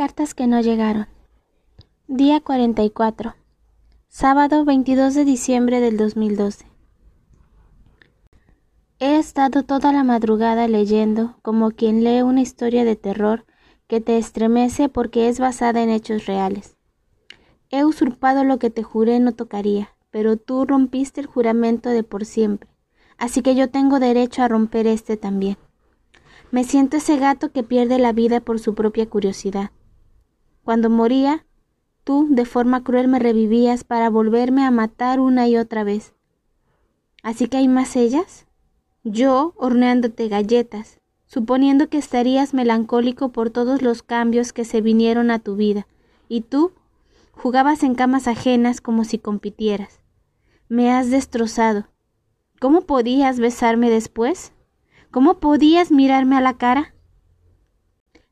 Cartas que no llegaron. Día 44. Sábado 22 de diciembre del 2012. He estado toda la madrugada leyendo como quien lee una historia de terror que te estremece porque es basada en hechos reales. He usurpado lo que te juré no tocaría, pero tú rompiste el juramento de por siempre, así que yo tengo derecho a romper este también. Me siento ese gato que pierde la vida por su propia curiosidad cuando moría, tú de forma cruel me revivías para volverme a matar una y otra vez. ¿Así que hay más ellas? Yo horneándote galletas, suponiendo que estarías melancólico por todos los cambios que se vinieron a tu vida, y tú jugabas en camas ajenas como si compitieras. Me has destrozado. ¿Cómo podías besarme después? ¿Cómo podías mirarme a la cara?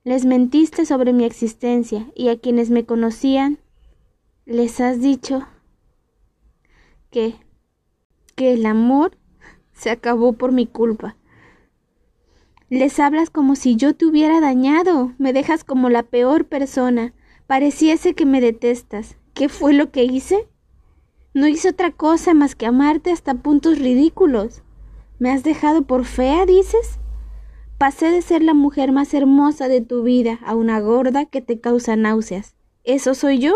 Les mentiste sobre mi existencia y a quienes me conocían les has dicho que que el amor se acabó por mi culpa. Les hablas como si yo te hubiera dañado, me dejas como la peor persona, pareciese que me detestas. ¿Qué fue lo que hice? No hice otra cosa más que amarte hasta puntos ridículos. ¿Me has dejado por fea, dices? Pasé de ser la mujer más hermosa de tu vida a una gorda que te causa náuseas. ¿Eso soy yo?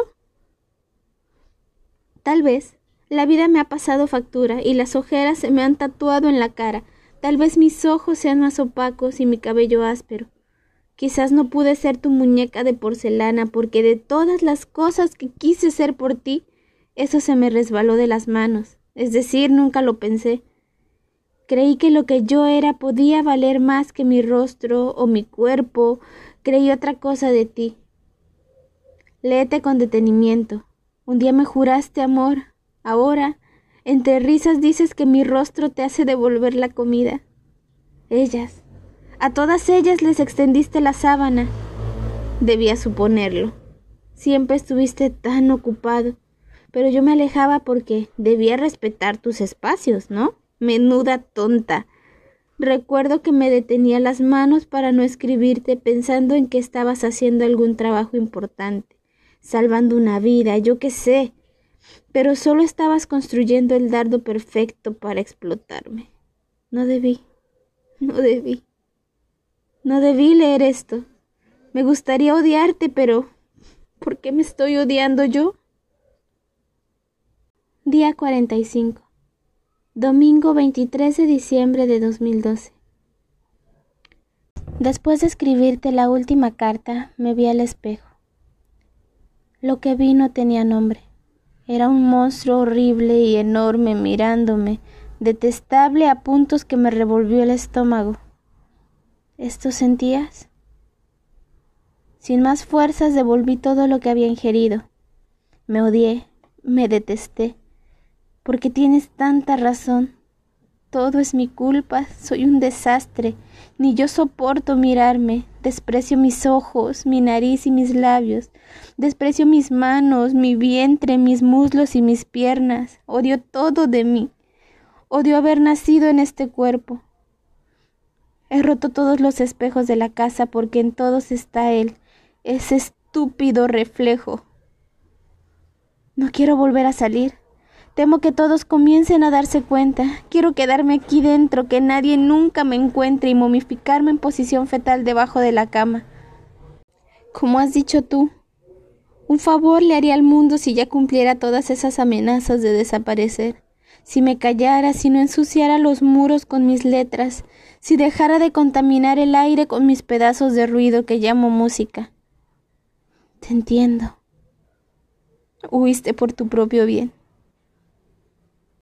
Tal vez la vida me ha pasado factura y las ojeras se me han tatuado en la cara. Tal vez mis ojos sean más opacos y mi cabello áspero. Quizás no pude ser tu muñeca de porcelana porque de todas las cosas que quise ser por ti, eso se me resbaló de las manos. Es decir, nunca lo pensé. Creí que lo que yo era podía valer más que mi rostro o mi cuerpo. Creí otra cosa de ti. Léete con detenimiento. Un día me juraste amor. Ahora, entre risas dices que mi rostro te hace devolver la comida. Ellas. A todas ellas les extendiste la sábana. Debía suponerlo. Siempre estuviste tan ocupado. Pero yo me alejaba porque debía respetar tus espacios, ¿no? Menuda tonta. Recuerdo que me detenía las manos para no escribirte pensando en que estabas haciendo algún trabajo importante, salvando una vida, yo qué sé. Pero solo estabas construyendo el dardo perfecto para explotarme. No debí, no debí. No debí leer esto. Me gustaría odiarte, pero ¿por qué me estoy odiando yo? Día 45. Domingo 23 de diciembre de 2012. Después de escribirte la última carta, me vi al espejo. Lo que vi no tenía nombre. Era un monstruo horrible y enorme mirándome, detestable a puntos que me revolvió el estómago. ¿Esto sentías? Sin más fuerzas devolví todo lo que había ingerido. Me odié, me detesté porque tienes tanta razón. Todo es mi culpa, soy un desastre, ni yo soporto mirarme, desprecio mis ojos, mi nariz y mis labios, desprecio mis manos, mi vientre, mis muslos y mis piernas, odio todo de mí, odio haber nacido en este cuerpo. He roto todos los espejos de la casa porque en todos está él, ese estúpido reflejo. No quiero volver a salir. Temo que todos comiencen a darse cuenta. Quiero quedarme aquí dentro, que nadie nunca me encuentre y momificarme en posición fetal debajo de la cama. Como has dicho tú, un favor le haría al mundo si ya cumpliera todas esas amenazas de desaparecer, si me callara, si no ensuciara los muros con mis letras, si dejara de contaminar el aire con mis pedazos de ruido que llamo música. Te entiendo. Huiste por tu propio bien.